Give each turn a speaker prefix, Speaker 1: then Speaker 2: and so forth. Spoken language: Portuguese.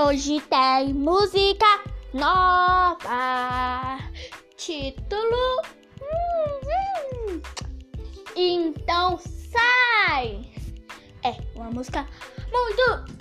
Speaker 1: Hoje tem música nova. Título. Hum, hum. Então sai. É uma música muito